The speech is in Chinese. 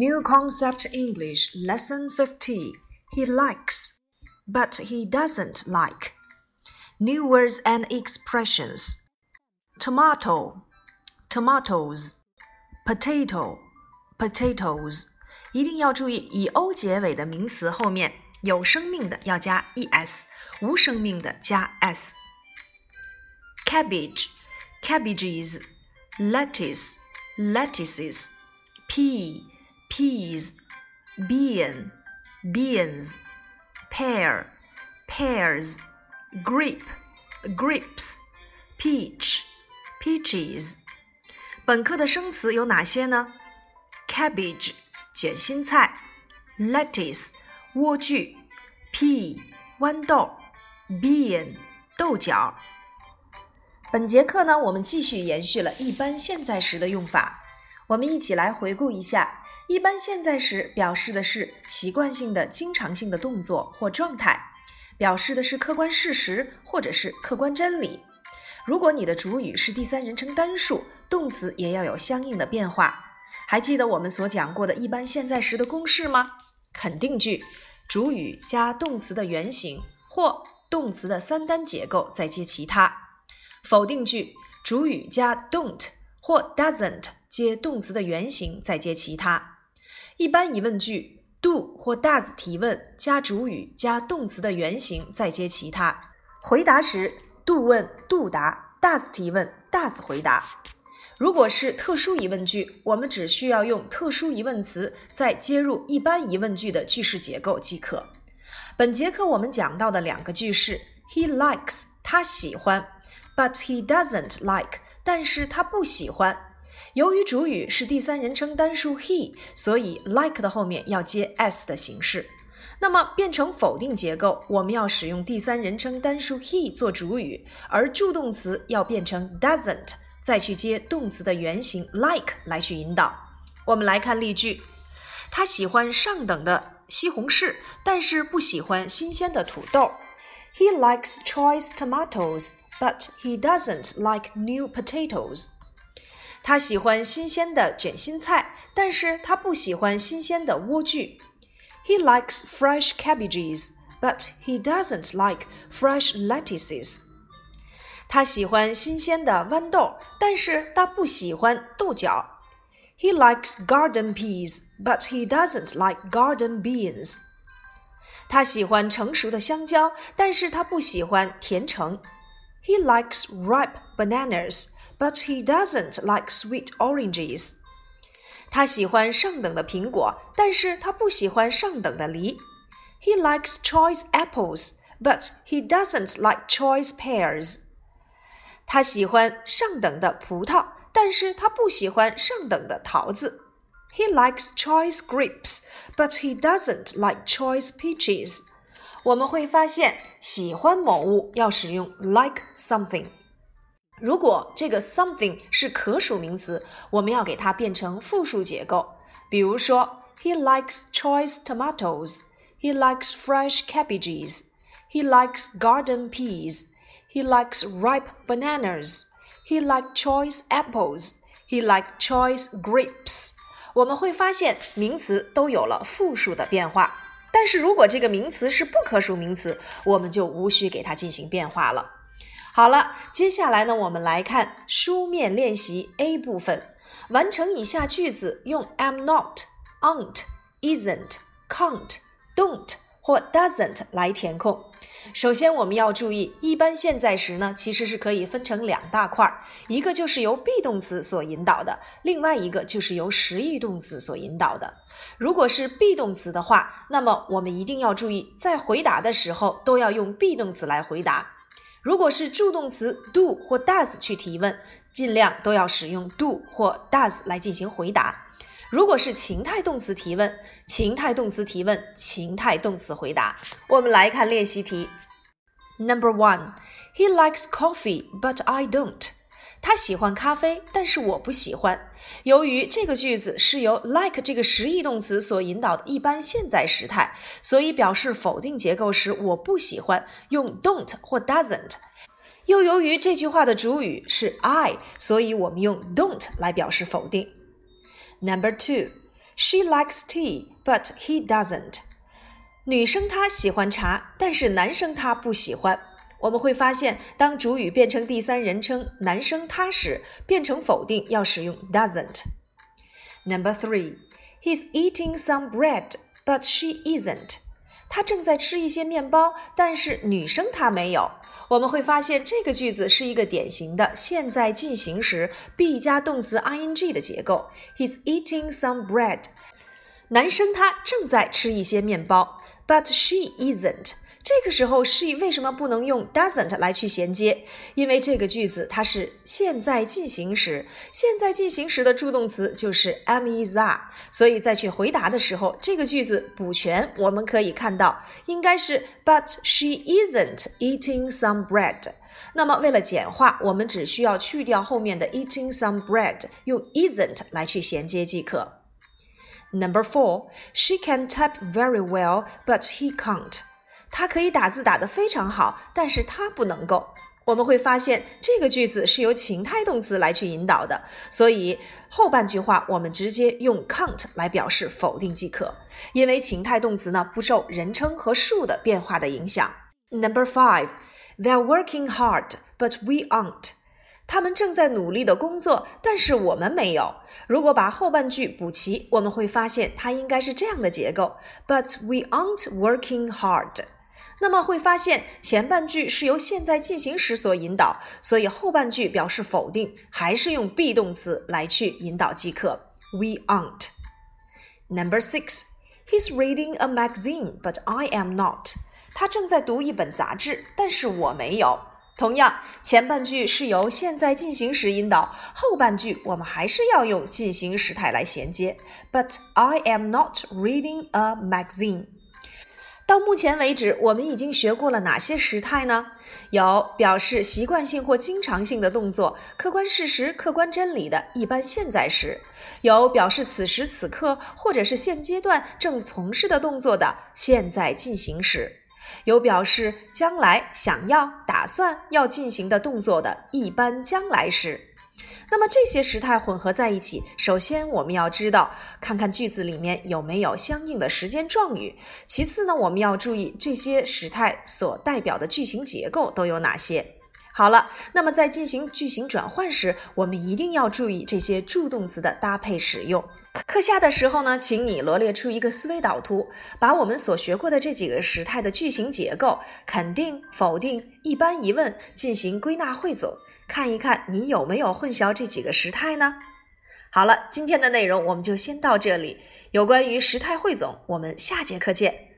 New Concept English Lesson 50. He likes, but he doesn't like. New words and expressions. Tomato, tomatoes, potato, potatoes. 一定要注意，以 o 结尾的名词后面有生命的要加 es，无生命的加 s。Cabbage, cabbages, lettuce, lettuces, pea peas, bean, beans, pear, pears, grape, grapes, peach, peaches。本课的生词有哪些呢？cabbage 卷心菜，lettuce 莴苣，pea 豌豆，bean 豆角。本节课呢，我们继续延续了一般现在时的用法，我们一起来回顾一下。 一般现在时表示的是习惯性的、经常性的动作或状态，表示的是客观事实或者是客观真理。如果你的主语是第三人称单数，动词也要有相应的变化。还记得我们所讲过的一般现在时的公式吗？肯定句，主语加动词的原形或动词的三单结构再接其他；否定句，主语加 don't 或 doesn't 接动词的原形再接其他。一般疑问句，do 或 does 提问加主语加动词的原形，再接其他。回答时，do 问，do 答；does 提问，does 回答。如果是特殊疑问句，我们只需要用特殊疑问词再接入一般疑问句的句式结构即可。本节课我们讲到的两个句式，He likes 他喜欢，but he doesn't like 但是他不喜欢。由于主语是第三人称单数 he，所以 like 的后面要接 s 的形式。那么变成否定结构，我们要使用第三人称单数 he 做主语，而助动词要变成 doesn't，再去接动词的原形 like 来去引导。我们来看例句：他喜欢上等的西红柿，但是不喜欢新鲜的土豆。He likes choice tomatoes, but he doesn't like new potatoes. 他喜欢新鲜的卷心菜，但是他不喜欢新鲜的莴苣。He likes fresh cabbages, but he doesn't like fresh lettuces. 他喜欢新鲜的豌豆，但是他不喜欢豆角。He likes garden peas, but he doesn't like garden beans. 他喜欢成熟的香蕉，但是他不喜欢甜橙。He likes ripe bananas, but he doesn't like sweet oranges. 他喜欢上等的苹果，但是他不喜欢上等的梨。He likes choice apples, but he doesn't like choice pears. 他喜欢上等的葡萄，但是他不喜欢上等的桃子。He likes choice grapes, but he doesn't like choice peaches. 我们会发现，喜欢某物要使用 like something。 如果这个 something 是可数名词，我们要给它变成复数结构。比如说，He likes choice tomatoes. He likes fresh cabbages. He likes garden peas. He likes ripe bananas. He likes choice apples. He likes choice grapes. 我们会发现名词都有了复数的变化。但是如果这个名词是不可数名词，我们就无需给它进行变化了。 好了，接下来呢，我们来看书面练习 A 部分。完成以下句子，用 am not、aren't、isn't、can't、don't 或 doesn't 来填空。首先，我们要注意，一般现在时呢，其实是可以分成两大块儿，一个就是由 be 动词所引导的，另外一个就是由实义动词所引导的。如果是 be 动词的话，那么我们一定要注意，在回答的时候都要用 be 动词来回答。如果是助动词 do 或 does 去提问，尽量都要使用 do 或 does 来进行回答。如果是情态动词提问，情态动词提问，情态动词回答。我们来看练习题。Number one, he likes coffee, but I don't. 他喜欢咖啡，但是我不喜欢。由于这个句子是由 like 这个实义动词所引导的一般现在时态，所以表示否定结构时，我不喜欢用 don't 或 doesn't。又由于这句话的主语是 I，所以我们用 don't 来表示否定。Number two, She likes tea, but he doesn't. 女生她喜欢茶，但是男生他不喜欢。我们会发现，当主语变成第三人称男生他时，变成否定要使用 doesn't。Number three, he's eating some bread, but she isn't. 他正在吃一些面包，但是女生她没有。我们会发现这个句子是一个典型的现在进行时 be 加动词 ing 的结构。He's eating some bread。男生他正在吃一些面包，but she isn't。这个时候，she 为什么不能用 doesn't 来去衔接？因为这个句子它是现在进行时，现在进行时的助动词就是 am is are，所以在去回答的时候，这个句子补全我们可以看到应该是 but she isn't eating some bread。那么为了简化，我们只需要去掉后面的 eating some bread，用 isn't 来去衔接即可。Number four, she can type very well, but he can't. 他可以打字打得非常好，但是他不能够。我们会发现这个句子是由情态动词来去引导的，所以后半句话我们直接用 can't 来表示否定即可，因为情态动词呢不受人称和数的变化的影响。Number five, they're working hard, but we aren't. 他们正在努力的工作，但是我们没有。如果把后半句补齐，我们会发现它应该是这样的结构：But we aren't working hard。那么会发现前半句是由现在进行时所引导，所以后半句表示否定，还是用 be 动词来去引导即可。We aren't. Number six, he's reading a magazine, but I am not. 他正在读一本杂志，但是我没有。同样，前半句是由现在进行时引导，后半句我们还是要用进行时态来衔接。But I am not reading a magazine. 到目前为止，我们已经学过了哪些时态呢？有表示习惯性或经常性的动作，客观事实、客观真理的一般现在时；有表示此时此刻或者是现阶段正从事的动作的现在进行时；有表示将来想要、打算要进行的动作的一般将来时。那么这些时态混合在一起，首先我们要知道，看看句子里面有没有相应的时间状语。其次呢，我们要注意这些时态所代表的句型结构都有哪些。好了，那么在进行句型转换时，我们一定要注意这些助动词的搭配使用。课下的时候呢，请你罗列出一个思维导图，把我们所学过的这几个时态的句型结构——肯定、否定、一般疑问——进行归纳汇总。看一看你有没有混淆这几个时态呢？好了，今天的内容我们就先到这里。有关于时态汇总，我们下节课见。